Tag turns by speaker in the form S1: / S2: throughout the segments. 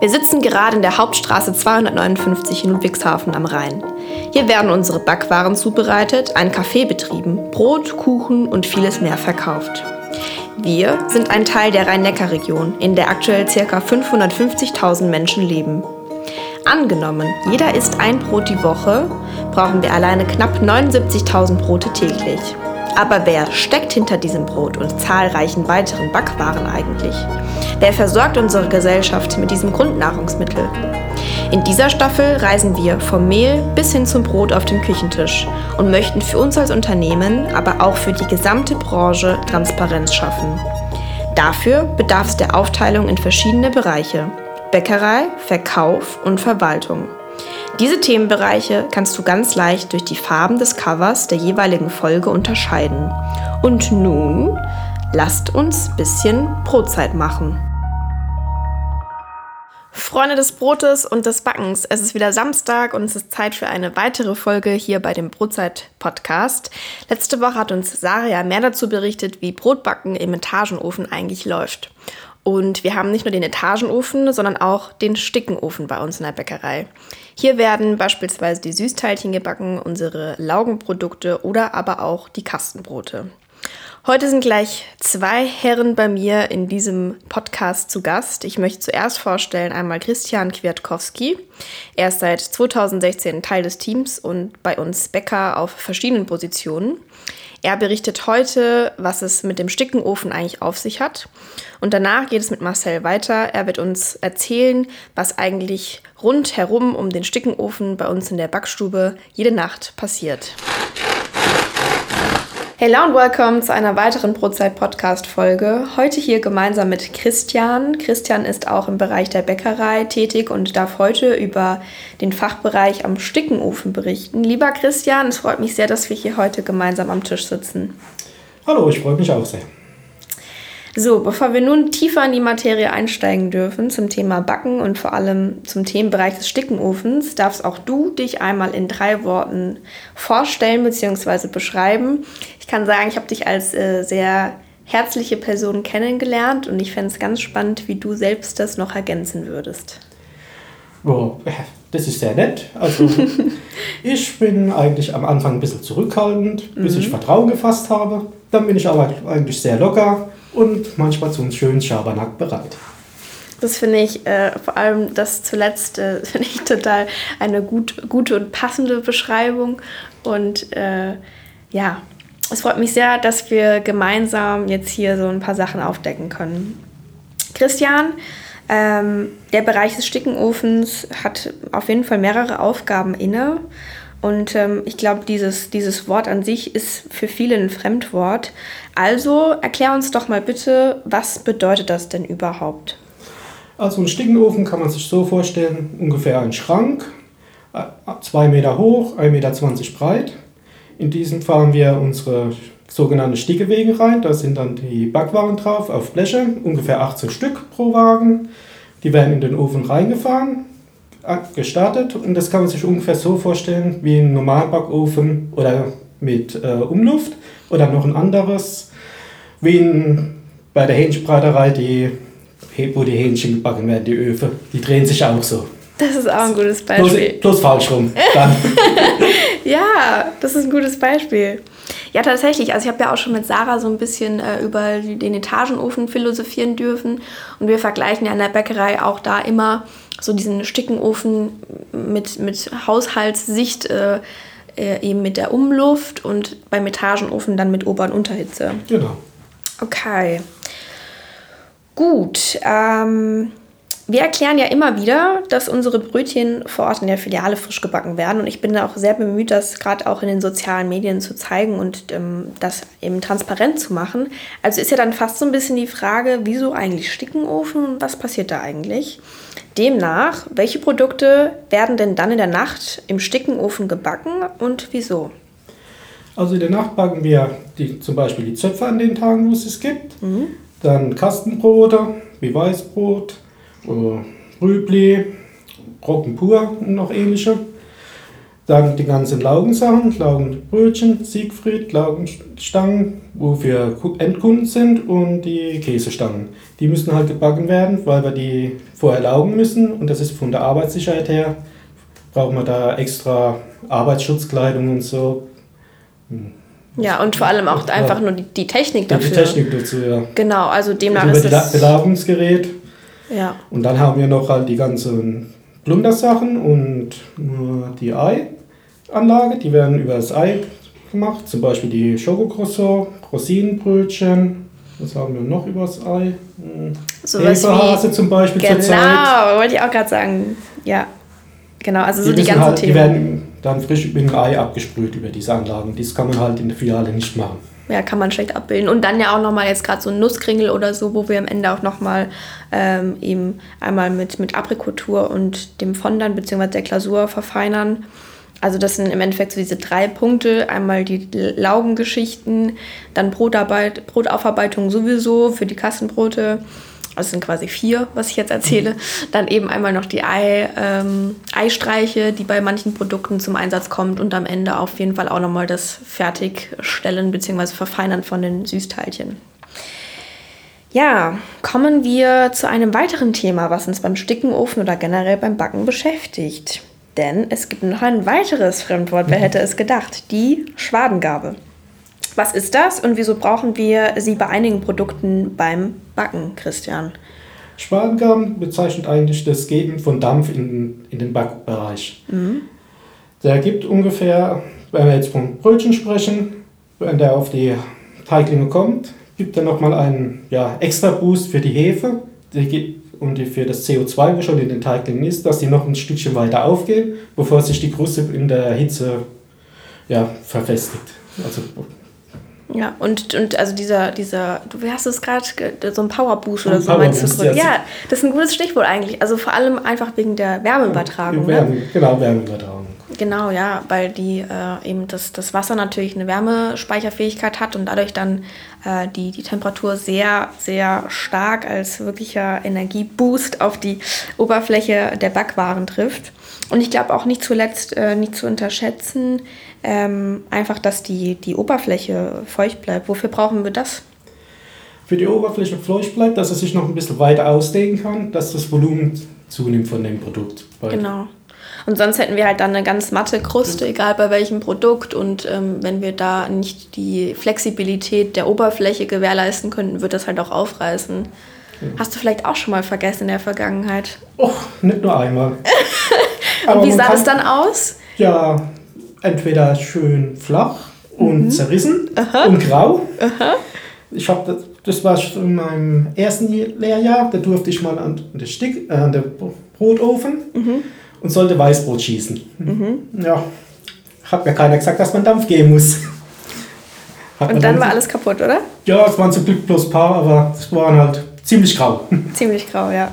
S1: Wir sitzen gerade in der Hauptstraße 259 in Ludwigshafen am Rhein. Hier werden unsere Backwaren zubereitet, ein Café betrieben, Brot, Kuchen und vieles mehr verkauft. Wir sind ein Teil der Rhein-Neckar-Region, in der aktuell ca. 550.000 Menschen leben. Angenommen, jeder isst ein Brot die Woche, brauchen wir alleine knapp 79.000 Brote täglich. Aber wer steckt hinter diesem Brot und zahlreichen weiteren Backwaren eigentlich? Wer versorgt unsere Gesellschaft mit diesem Grundnahrungsmittel? In dieser Staffel reisen wir vom Mehl bis hin zum Brot auf den Küchentisch und möchten für uns als Unternehmen, aber auch für die gesamte Branche Transparenz schaffen. Dafür bedarf es der Aufteilung in verschiedene Bereiche. Bäckerei, Verkauf und Verwaltung. Diese Themenbereiche kannst du ganz leicht durch die Farben des Covers der jeweiligen Folge unterscheiden. Und nun lasst uns ein bisschen Brotzeit machen. Freunde des Brotes und des Backens, es ist wieder Samstag und es ist Zeit für eine weitere Folge hier bei dem Brotzeit-Podcast. Letzte Woche hat uns Saria mehr dazu berichtet, wie Brotbacken im Etagenofen eigentlich läuft. Und wir haben nicht nur den Etagenofen, sondern auch den Stickenofen bei uns in der Bäckerei. Hier werden beispielsweise die Süßteilchen gebacken, unsere Laugenprodukte oder aber auch die Kastenbrote. Heute sind gleich zwei Herren bei mir in diesem Podcast zu Gast. Ich möchte zuerst vorstellen einmal Christian Kwiatkowski. Er ist seit 2016 Teil des Teams und bei uns Bäcker auf verschiedenen Positionen. Er berichtet heute, was es mit dem Stickenofen eigentlich auf sich hat. Und danach geht es mit Marcel weiter. Er wird uns erzählen, was eigentlich rundherum um den Stickenofen bei uns in der Backstube jede Nacht passiert. Hello und willkommen zu einer weiteren Brotzeit-Podcast-Folge. Heute hier gemeinsam mit Christian. Christian ist auch im Bereich der Bäckerei tätig und darf heute über den Fachbereich am Stickenofen berichten. Lieber Christian, es freut mich sehr, dass wir hier heute gemeinsam am Tisch sitzen.
S2: Hallo, ich freue mich auch sehr.
S1: So, bevor wir nun tiefer in die Materie einsteigen dürfen zum Thema Backen und vor allem zum Themenbereich des Stickenofens, darfst auch du dich einmal in drei Worten vorstellen bzw. beschreiben. Ich kann sagen, ich habe dich als äh, sehr herzliche Person kennengelernt und ich fände es ganz spannend, wie du selbst das noch ergänzen würdest.
S2: Oh, das ist sehr nett. Also ich bin eigentlich am Anfang ein bisschen zurückhaltend, bis mhm. ich Vertrauen gefasst habe. Dann bin ich aber eigentlich sehr locker und manchmal zum schönen Schabernack bereit.
S1: Das finde ich, äh, vor allem das zuletzt, äh, finde ich total eine gut, gute und passende Beschreibung. Und äh, ja, es freut mich sehr, dass wir gemeinsam jetzt hier so ein paar Sachen aufdecken können. Christian, ähm, der Bereich des Stickenofens hat auf jeden Fall mehrere Aufgaben inne. Und ähm, ich glaube, dieses, dieses Wort an sich ist für viele ein Fremdwort. Also erklär uns doch mal bitte, was bedeutet das denn überhaupt?
S2: Also ein Stickenofen kann man sich so vorstellen, ungefähr ein Schrank, äh, zwei Meter hoch, 1,20 Meter breit. In diesem fahren wir unsere sogenannten Stickewege rein. Da sind dann die Backwaren drauf auf Bleche, ungefähr 18 Stück pro Wagen. Die werden in den Ofen reingefahren gestartet und das kann man sich ungefähr so vorstellen wie ein Normalbackofen oder mit äh, Umluft oder noch ein anderes, wie in, bei der Hähnchenbraterei, die, wo die Hähnchen gebacken werden, die Öfe, die drehen sich auch so.
S1: Das ist auch ein gutes Beispiel.
S2: Bloß falsch rum.
S1: ja, das ist ein gutes Beispiel. Ja, tatsächlich. Also ich habe ja auch schon mit Sarah so ein bisschen äh, über den Etagenofen philosophieren dürfen. Und wir vergleichen ja in der Bäckerei auch da immer so diesen Stickenofen mit, mit Haushaltssicht äh, äh, eben mit der Umluft und beim Etagenofen dann mit Ober- und Unterhitze.
S2: Genau.
S1: Okay. Gut. Ähm, wir erklären ja immer wieder, dass unsere Brötchen vor Ort in der Filiale frisch gebacken werden. Und ich bin da auch sehr bemüht, das gerade auch in den sozialen Medien zu zeigen und ähm, das eben transparent zu machen. Also ist ja dann fast so ein bisschen die Frage, wieso eigentlich Stickenofen und was passiert da eigentlich? Demnach, welche Produkte werden denn dann in der Nacht im Stickenofen gebacken und wieso?
S2: Also in der Nacht backen wir die, zum Beispiel die Zöpfe an den Tagen, wo es es gibt. Mhm. Dann Kastenbrote wie Weißbrot Rübli, Roggen pur und noch ähnliche. Dann die ganzen Laugensachen, Laugenbrötchen, Siegfried, Laugenstangen, wo wir Endkunden sind und die Käsestangen. Die müssen halt gebacken werden, weil wir die vorher laugen müssen und das ist von der Arbeitssicherheit her, brauchen wir da extra Arbeitsschutzkleidung und so.
S1: Ja, und vor allem auch einfach nur die, die Technik dafür.
S2: Die Technik dazu, ja.
S1: Genau, also demnach
S2: also ist das... Belagungsgerät.
S1: Ja.
S2: Und dann haben wir noch halt die ganzen Plundersachen und die Ei-Anlage, die werden über das Ei gemacht. Zum Beispiel die Schokocroissant, Rosinenbrötchen. Was haben wir noch über das Ei?
S1: So Hefehase
S2: zum Beispiel
S1: genau,
S2: zurzeit.
S1: Genau, wollte ich auch gerade sagen. Ja, genau, also so die,
S2: die
S1: ganzen
S2: halt,
S1: Themen.
S2: Die werden dann frisch mit dem Ei abgesprüht über diese Anlagen. Das kann man halt in der Filiale nicht machen.
S1: Ja, kann man schlecht abbilden. Und dann ja auch nochmal jetzt gerade so ein Nusskringel oder so, wo wir am Ende auch nochmal ähm, eben einmal mit, mit Aprikotur und dem Fondant bzw. der Glasur verfeinern. Also das sind im Endeffekt so diese drei Punkte. Einmal die Laugengeschichten, dann Brotarbeit, Brotaufarbeitung sowieso für die Kassenbrote das sind quasi vier, was ich jetzt erzähle. Dann eben einmal noch die Ei, ähm, Eistreiche, die bei manchen Produkten zum Einsatz kommt und am Ende auf jeden Fall auch nochmal das Fertigstellen bzw. Verfeinern von den Süßteilchen. Ja, kommen wir zu einem weiteren Thema, was uns beim Stickenofen oder generell beim Backen beschäftigt. Denn es gibt noch ein weiteres Fremdwort, wer hätte es gedacht? Die Schwadengabe. Was ist das und wieso brauchen wir sie bei einigen Produkten beim Backen, Christian?
S2: Spargelgaben bezeichnet eigentlich das Geben von Dampf in, in den Backbereich. Mhm. Der gibt ungefähr, wenn wir jetzt von Brötchen sprechen, wenn der auf die Teiglinge kommt, gibt er nochmal einen ja, extra Boost für die Hefe die und für das CO2, was schon in den Teiglingen ist, dass die noch ein Stückchen weiter aufgehen, bevor sich die Kruste in der Hitze ja, verfestigt. Also
S1: ja, und, und also dieser, dieser, du hast es gerade, so ein Powerboost oder
S2: ein
S1: so meinst du zurück. Ja, das ist ein gutes Stichwort eigentlich. Also vor allem einfach wegen der Wärmeübertragung.
S2: Wärme, ne? Genau, Wärmeübertragung.
S1: Genau, ja, weil die äh, eben das, das Wasser natürlich eine Wärmespeicherfähigkeit hat und dadurch dann äh, die, die Temperatur sehr, sehr stark als wirklicher Energieboost auf die Oberfläche der Backwaren trifft. Und ich glaube auch nicht zuletzt äh, nicht zu unterschätzen, ähm, einfach, dass die, die Oberfläche feucht bleibt. Wofür brauchen wir das?
S2: Für die Oberfläche feucht bleibt, dass es sich noch ein bisschen weiter ausdehnen kann, dass das Volumen zunimmt von dem Produkt.
S1: Genau. Und sonst hätten wir halt dann eine ganz matte Kruste, egal bei welchem Produkt. Und ähm, wenn wir da nicht die Flexibilität der Oberfläche gewährleisten könnten, wird das halt auch aufreißen. Ja. Hast du vielleicht auch schon mal vergessen in der Vergangenheit?
S2: Och, nicht nur einmal.
S1: und wie sah das dann aus?
S2: Ja, entweder schön flach und mhm. zerrissen Aha. und grau. Aha. Ich habe das, das war schon in meinem ersten Lehrjahr, da durfte ich mal an, den Stick, äh, an den Brotofen mhm. und sollte Weißbrot schießen. Mhm. Ja, hat mir keiner gesagt, dass man Dampf geben muss.
S1: Hat und dann war alles kaputt, oder?
S2: Ja, es waren zum Glück bloß ein paar, aber es waren halt ziemlich grau.
S1: Ziemlich grau, ja.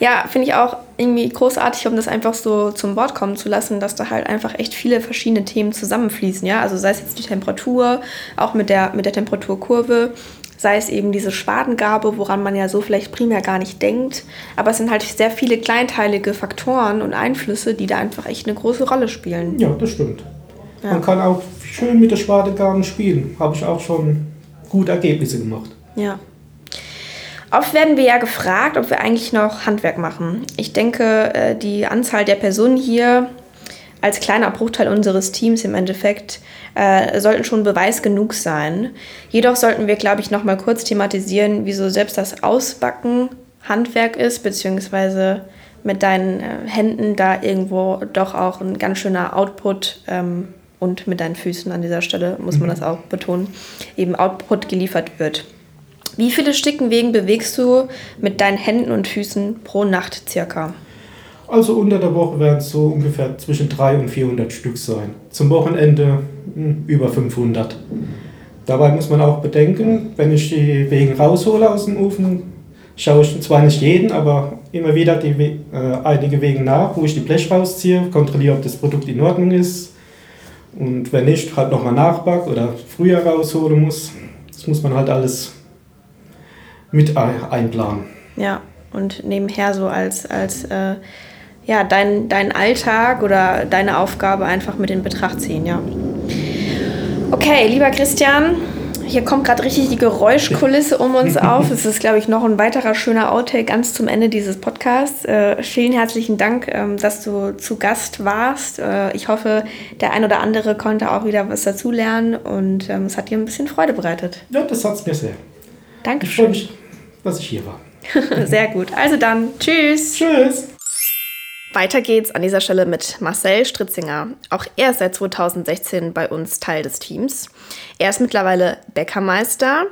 S1: Ja, finde ich auch irgendwie großartig, um das einfach so zum Wort kommen zu lassen, dass da halt einfach echt viele verschiedene Themen zusammenfließen. Ja, also sei es jetzt die Temperatur, auch mit der, mit der Temperaturkurve, sei es eben diese Spatengabe, woran man ja so vielleicht primär gar nicht denkt. Aber es sind halt sehr viele kleinteilige Faktoren und Einflüsse, die da einfach echt eine große Rolle spielen.
S2: Ja, das stimmt. Ja. Man kann auch schön mit der Spatengabe spielen. Habe ich auch schon gute Ergebnisse gemacht.
S1: Ja. Oft werden wir ja gefragt, ob wir eigentlich noch Handwerk machen. Ich denke, äh, die Anzahl der Personen hier als kleiner Bruchteil unseres Teams im Endeffekt äh, sollten schon Beweis genug sein. Jedoch sollten wir, glaube ich, noch mal kurz thematisieren, wieso selbst das Ausbacken Handwerk ist, beziehungsweise mit deinen äh, Händen da irgendwo doch auch ein ganz schöner Output ähm, und mit deinen Füßen an dieser Stelle, muss man mhm. das auch betonen, eben Output geliefert wird. Wie viele Stickenwegen bewegst du mit deinen Händen und Füßen pro Nacht circa?
S2: Also unter der Woche werden es so ungefähr zwischen 300 und 400 Stück sein. Zum Wochenende hm, über 500. Dabei muss man auch bedenken, wenn ich die Wegen raushole aus dem Ofen, schaue ich zwar nicht jeden, aber immer wieder die, äh, einige Wegen nach, wo ich die Blech rausziehe, kontrolliere, ob das Produkt in Ordnung ist. Und wenn nicht, halt nochmal nachback oder früher rausholen muss. Das muss man halt alles mit einplanen.
S1: Ja, und nebenher so als, als äh, ja, deinen dein Alltag oder deine Aufgabe einfach mit in Betracht ziehen, ja. Okay, lieber Christian, hier kommt gerade richtig die Geräuschkulisse um uns auf. Es ist, glaube ich, noch ein weiterer schöner Outtake ganz zum Ende dieses Podcasts. Äh, vielen herzlichen Dank, ähm, dass du zu Gast warst. Äh, ich hoffe, der ein oder andere konnte auch wieder was dazulernen und ähm, es hat dir ein bisschen Freude bereitet.
S2: Ja, das hat es mir sehr.
S1: Dankeschön.
S2: Dass ich hier war.
S1: sehr gut. Also dann, tschüss.
S2: Tschüss.
S1: Weiter geht's an dieser Stelle mit Marcel Stritzinger. Auch er ist seit 2016 bei uns Teil des Teams. Er ist mittlerweile Bäckermeister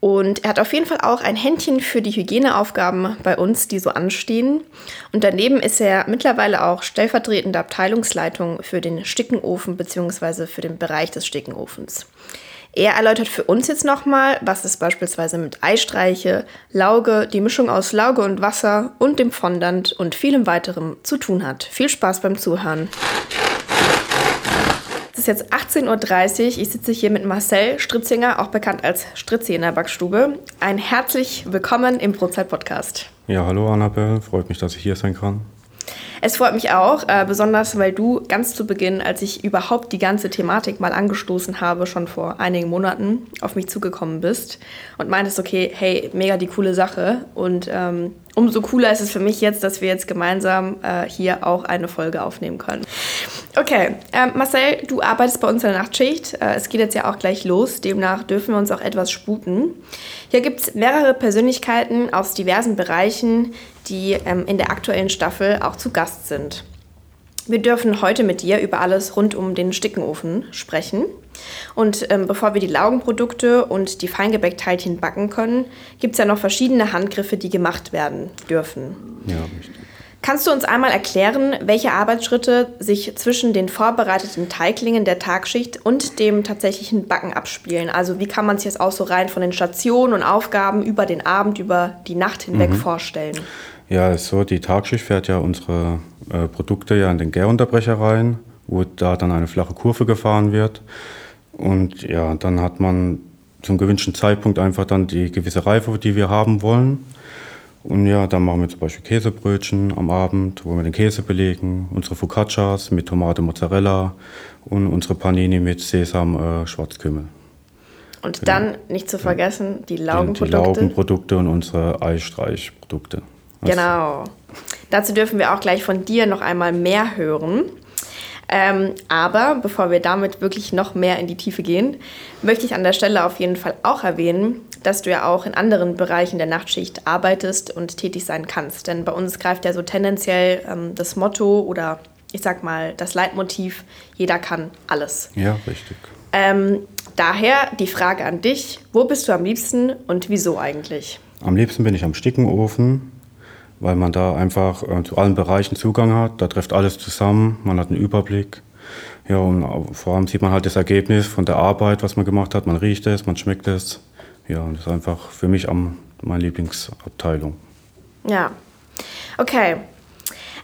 S1: und er hat auf jeden Fall auch ein Händchen für die Hygieneaufgaben bei uns, die so anstehen. Und daneben ist er mittlerweile auch stellvertretende Abteilungsleitung für den Stickenofen bzw. für den Bereich des Stickenofens. Er erläutert für uns jetzt nochmal, was es beispielsweise mit Eistreiche, Lauge, die Mischung aus Lauge und Wasser und dem Fondant und vielem weiterem zu tun hat. Viel Spaß beim Zuhören. Es ist jetzt 18.30 Uhr. Ich sitze hier mit Marcel Stritzinger, auch bekannt als Stritzi in der Backstube. Ein herzlich willkommen im Brotzeit-Podcast.
S3: Ja, hallo Annabelle. Freut mich, dass ich hier sein kann.
S1: Es freut mich auch, äh, besonders weil du ganz zu Beginn, als ich überhaupt die ganze Thematik mal angestoßen habe, schon vor einigen Monaten auf mich zugekommen bist und meintest, okay, hey, mega die coole Sache. Und ähm, umso cooler ist es für mich jetzt, dass wir jetzt gemeinsam äh, hier auch eine Folge aufnehmen können. Okay, ähm, Marcel, du arbeitest bei uns in der Nachtschicht. Äh, es geht jetzt ja auch gleich los, demnach dürfen wir uns auch etwas sputen. Hier gibt es mehrere Persönlichkeiten aus diversen Bereichen, die ähm, in der aktuellen Staffel auch zu Gast sind. Wir dürfen heute mit dir über alles rund um den Stickenofen sprechen. Und ähm, bevor wir die Laugenprodukte und die Feingebäckteilchen backen können, gibt es ja noch verschiedene Handgriffe, die gemacht werden dürfen.
S3: Ja, richtig.
S1: Kannst du uns einmal erklären, welche Arbeitsschritte sich zwischen den vorbereiteten Teiglingen der Tagschicht und dem tatsächlichen Backen abspielen? Also wie kann man sich das auch so rein von den Stationen und Aufgaben über den Abend, über die Nacht hinweg mhm. vorstellen?
S3: Ja, so, die Tagschicht fährt ja unsere äh, Produkte ja in den Gärunterbrecher rein, wo da dann eine flache Kurve gefahren wird. Und ja, dann hat man zum gewünschten Zeitpunkt einfach dann die gewisse Reife, die wir haben wollen. Und ja, dann machen wir zum Beispiel Käsebrötchen am Abend, wo wir den Käse belegen, unsere Focaccias mit Tomate, Mozzarella und unsere Panini mit Sesam, äh, Schwarzkümmel.
S1: Und genau. dann nicht zu vergessen die Laugenprodukte.
S3: Die Laugenprodukte und unsere Eistreichprodukte.
S1: Genau. Dazu dürfen wir auch gleich von dir noch einmal mehr hören. Ähm, aber bevor wir damit wirklich noch mehr in die Tiefe gehen, möchte ich an der Stelle auf jeden Fall auch erwähnen, dass du ja auch in anderen Bereichen der Nachtschicht arbeitest und tätig sein kannst. Denn bei uns greift ja so tendenziell ähm, das Motto oder ich sag mal das Leitmotiv, jeder kann alles.
S3: Ja, richtig.
S1: Ähm, daher die Frage an dich, wo bist du am liebsten und wieso eigentlich?
S3: Am liebsten bin ich am Stickenofen, weil man da einfach äh, zu allen Bereichen Zugang hat. Da trifft alles zusammen, man hat einen Überblick. Ja, und vor allem sieht man halt das Ergebnis von der Arbeit, was man gemacht hat. Man riecht es, man schmeckt es. Ja, und das ist einfach für mich am, meine Lieblingsabteilung.
S1: Ja, okay.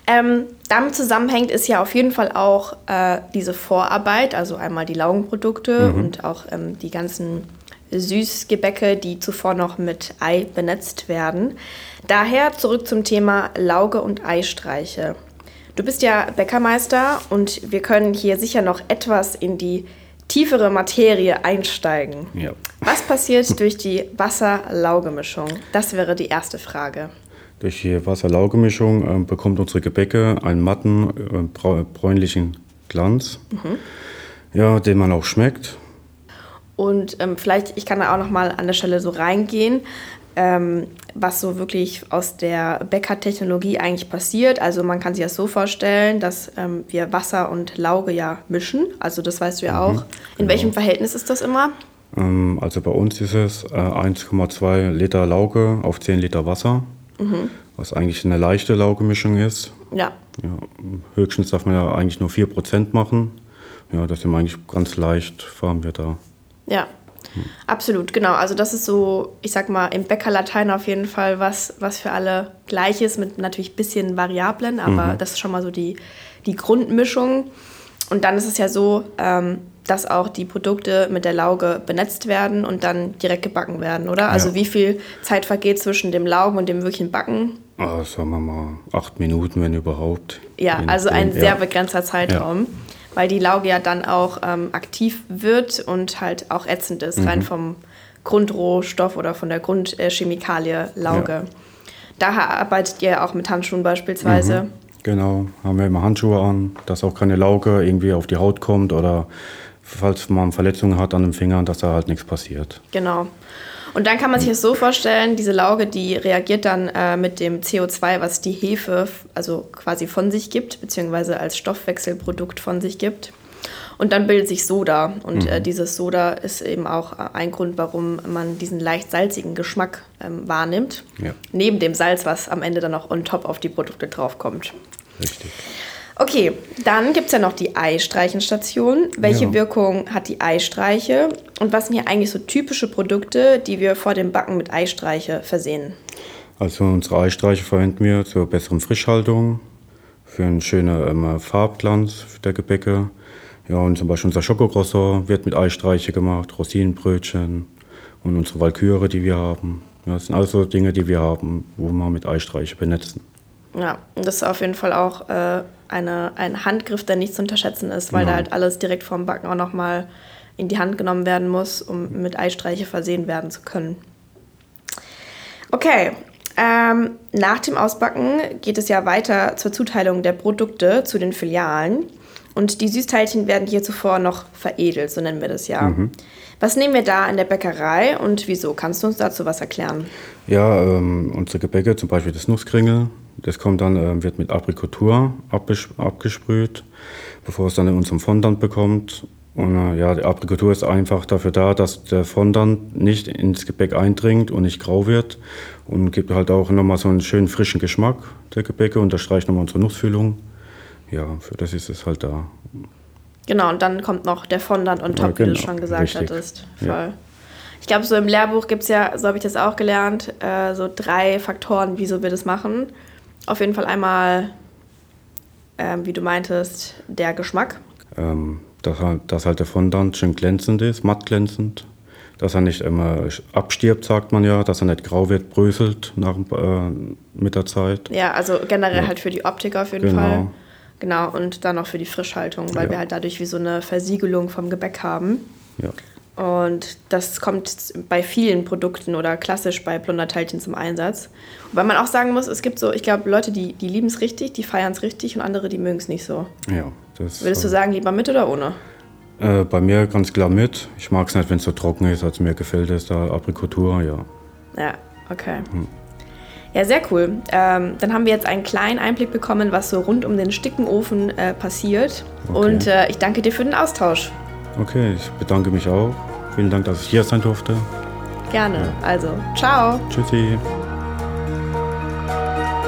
S1: Ähm, damit zusammenhängt ist ja auf jeden Fall auch äh, diese Vorarbeit, also einmal die Laugenprodukte mhm. und auch ähm, die ganzen Süßgebäcke, die zuvor noch mit Ei benetzt werden. Daher zurück zum Thema Lauge und Eistreiche. Du bist ja Bäckermeister und wir können hier sicher noch etwas in die tiefere Materie einsteigen.
S3: Ja.
S1: Was passiert durch die Wasser-Lauge-Mischung? Das wäre die erste Frage.
S3: Durch die Wasser-Lauge-Mischung äh, bekommt unsere Gebäcke einen matten, äh, bräunlichen Glanz, mhm. ja, den man auch schmeckt.
S1: Und ähm, vielleicht, ich kann da auch noch mal an der Stelle so reingehen, ähm, was so wirklich aus der Bäckertechnologie eigentlich passiert. Also man kann sich das so vorstellen, dass ähm, wir Wasser und Lauge ja mischen. Also das weißt du ja mhm, auch. In genau. welchem Verhältnis ist das immer?
S3: Ähm, also bei uns ist es äh, 1,2 Liter Lauge auf 10 Liter Wasser, mhm. was eigentlich eine leichte Laugemischung ist.
S1: Ja.
S3: ja. Höchstens darf man ja eigentlich nur 4% machen. Ja, das sind eigentlich ganz leicht, fahren wir da.
S1: Ja, hm. absolut, genau. Also das ist so, ich sag mal, im Bäckerlatein auf jeden Fall was, was für alle gleich ist, mit natürlich ein bisschen Variablen, aber mhm. das ist schon mal so die, die Grundmischung. Und dann ist es ja so, ähm, dass auch die Produkte mit der Lauge benetzt werden und dann direkt gebacken werden, oder? Also ja. wie viel Zeit vergeht zwischen dem Laugen und dem wirklichen Backen?
S3: Ah, sagen wir mal acht Minuten, wenn überhaupt.
S1: Ja, also ein sehr
S3: ja.
S1: begrenzter Zeitraum, weil die Lauge ja dann auch ähm, aktiv wird und halt auch ätzend ist,
S3: Mhm.
S1: rein vom Grundrohstoff oder von der Grundchemikalie Lauge. Daher arbeitet ihr auch mit Handschuhen beispielsweise.
S3: Genau, haben wir immer Handschuhe an, dass auch keine Lauge irgendwie auf die Haut kommt oder falls man Verletzungen hat an den Fingern, dass da halt nichts passiert.
S1: Genau. Und dann kann man sich das so vorstellen, diese Lauge, die reagiert dann äh, mit dem CO2, was die Hefe also quasi von sich gibt, beziehungsweise als Stoffwechselprodukt von sich gibt. Und dann bildet sich Soda. Und äh, dieses Soda ist eben auch äh, ein Grund, warum man diesen leicht salzigen Geschmack ähm, wahrnimmt.
S3: Ja.
S1: Neben dem Salz, was am Ende dann noch on top auf die Produkte draufkommt.
S3: Richtig.
S1: Okay, dann gibt es ja noch die Eistreichenstation. Welche
S3: Ja.
S1: Wirkung hat die Eistreiche? Und was sind hier eigentlich so typische Produkte, die wir vor dem Backen mit Eistreiche versehen?
S3: Also unsere Eistreiche verwenden wir zur besseren Frischhaltung, für einen schönen ähm, Farbglanz der Gebäcke. Ja, und zum Beispiel unser Schokocroissant wird mit Eistreiche gemacht, Rosinenbrötchen und unsere Walküre, die wir haben. Ja, das sind also Dinge, die wir haben, wo wir mit Eistreiche benetzen.
S1: Ja, und das ist auf jeden Fall auch äh, eine, ein Handgriff, der nicht zu unterschätzen ist, weil
S3: Genau.
S1: da halt alles direkt vorm Backen auch nochmal in die Hand genommen werden muss, um mit Eistreiche versehen werden zu können. Okay, ähm, nach dem Ausbacken geht es ja weiter zur Zuteilung der Produkte zu den Filialen. Und die Süßteilchen werden hier zuvor noch veredelt, so nennen wir das ja. Was nehmen wir da in der Bäckerei und wieso? Kannst du uns dazu was erklären?
S3: Ja, ähm, unsere Gebäcke, zum Beispiel das Nusskringel, das kommt dann, ähm, wird mit Aprikotur abges abgesprüht, bevor es dann in unserem Fondant bekommt. Und äh, ja, die Aprikotur ist einfach dafür da, dass der Fondant nicht ins Gebäck eindringt und nicht grau wird und gibt halt auch nochmal so einen schönen frischen Geschmack der Gebäcke, unterstreicht nochmal unsere Nussfüllung. Ja, für das ist es halt da.
S1: Genau, und dann kommt noch der Fondant on top, wie du
S3: genau,
S1: schon gesagt
S3: richtig.
S1: hattest.
S3: Ja.
S1: Voll. Ich glaube, so im Lehrbuch gibt es ja, so habe ich das auch gelernt, äh, so drei Faktoren, wieso wir das machen. Auf jeden Fall einmal, ähm, wie du meintest, der Geschmack.
S3: Ähm, dass, halt, dass halt der Fondant schön glänzend ist, matt glänzend. Dass er nicht immer abstirbt, sagt man ja, dass er nicht grau wird, bröselt nach, äh, mit der Zeit.
S1: Ja, also generell
S3: Ja.
S1: halt für die Optik auf jeden
S3: Genau.
S1: Fall. Genau, und dann auch für die Frischhaltung, weil
S3: Ja.
S1: wir halt dadurch wie so eine Versiegelung vom Gebäck haben.
S3: Ja.
S1: Und das kommt bei vielen Produkten oder klassisch bei Plunderteilchen zum Einsatz. Weil man auch sagen muss, es gibt so, ich glaube, Leute, die, die lieben es richtig, die feiern es richtig und andere, die mögen es nicht so.
S3: ja das,
S1: Würdest du sagen, lieber mit oder ohne?
S3: Äh, bei mir ganz klar mit. Ich mag es nicht, wenn es so trocken ist. Also mir gefällt es da Aprikotur, ja.
S1: Ja, okay. Ja, sehr cool. Ähm, dann haben wir jetzt einen kleinen Einblick bekommen, was so rund um den Stickenofen äh, passiert.
S3: Okay.
S1: Und äh, ich danke dir für den Austausch.
S3: Okay, ich bedanke mich auch. Vielen Dank, dass ich hier sein durfte.
S1: Gerne. Also, ciao.
S3: Tschüssi.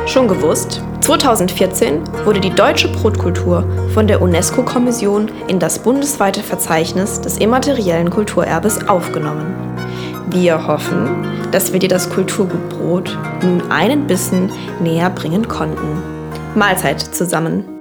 S1: Schon gewusst? 2014 wurde die deutsche Brotkultur von der UNESCO-Kommission in das bundesweite Verzeichnis des immateriellen Kulturerbes aufgenommen. Wir hoffen, dass wir dir das Kulturgut Brot nun einen Bissen näher bringen konnten. Mahlzeit zusammen.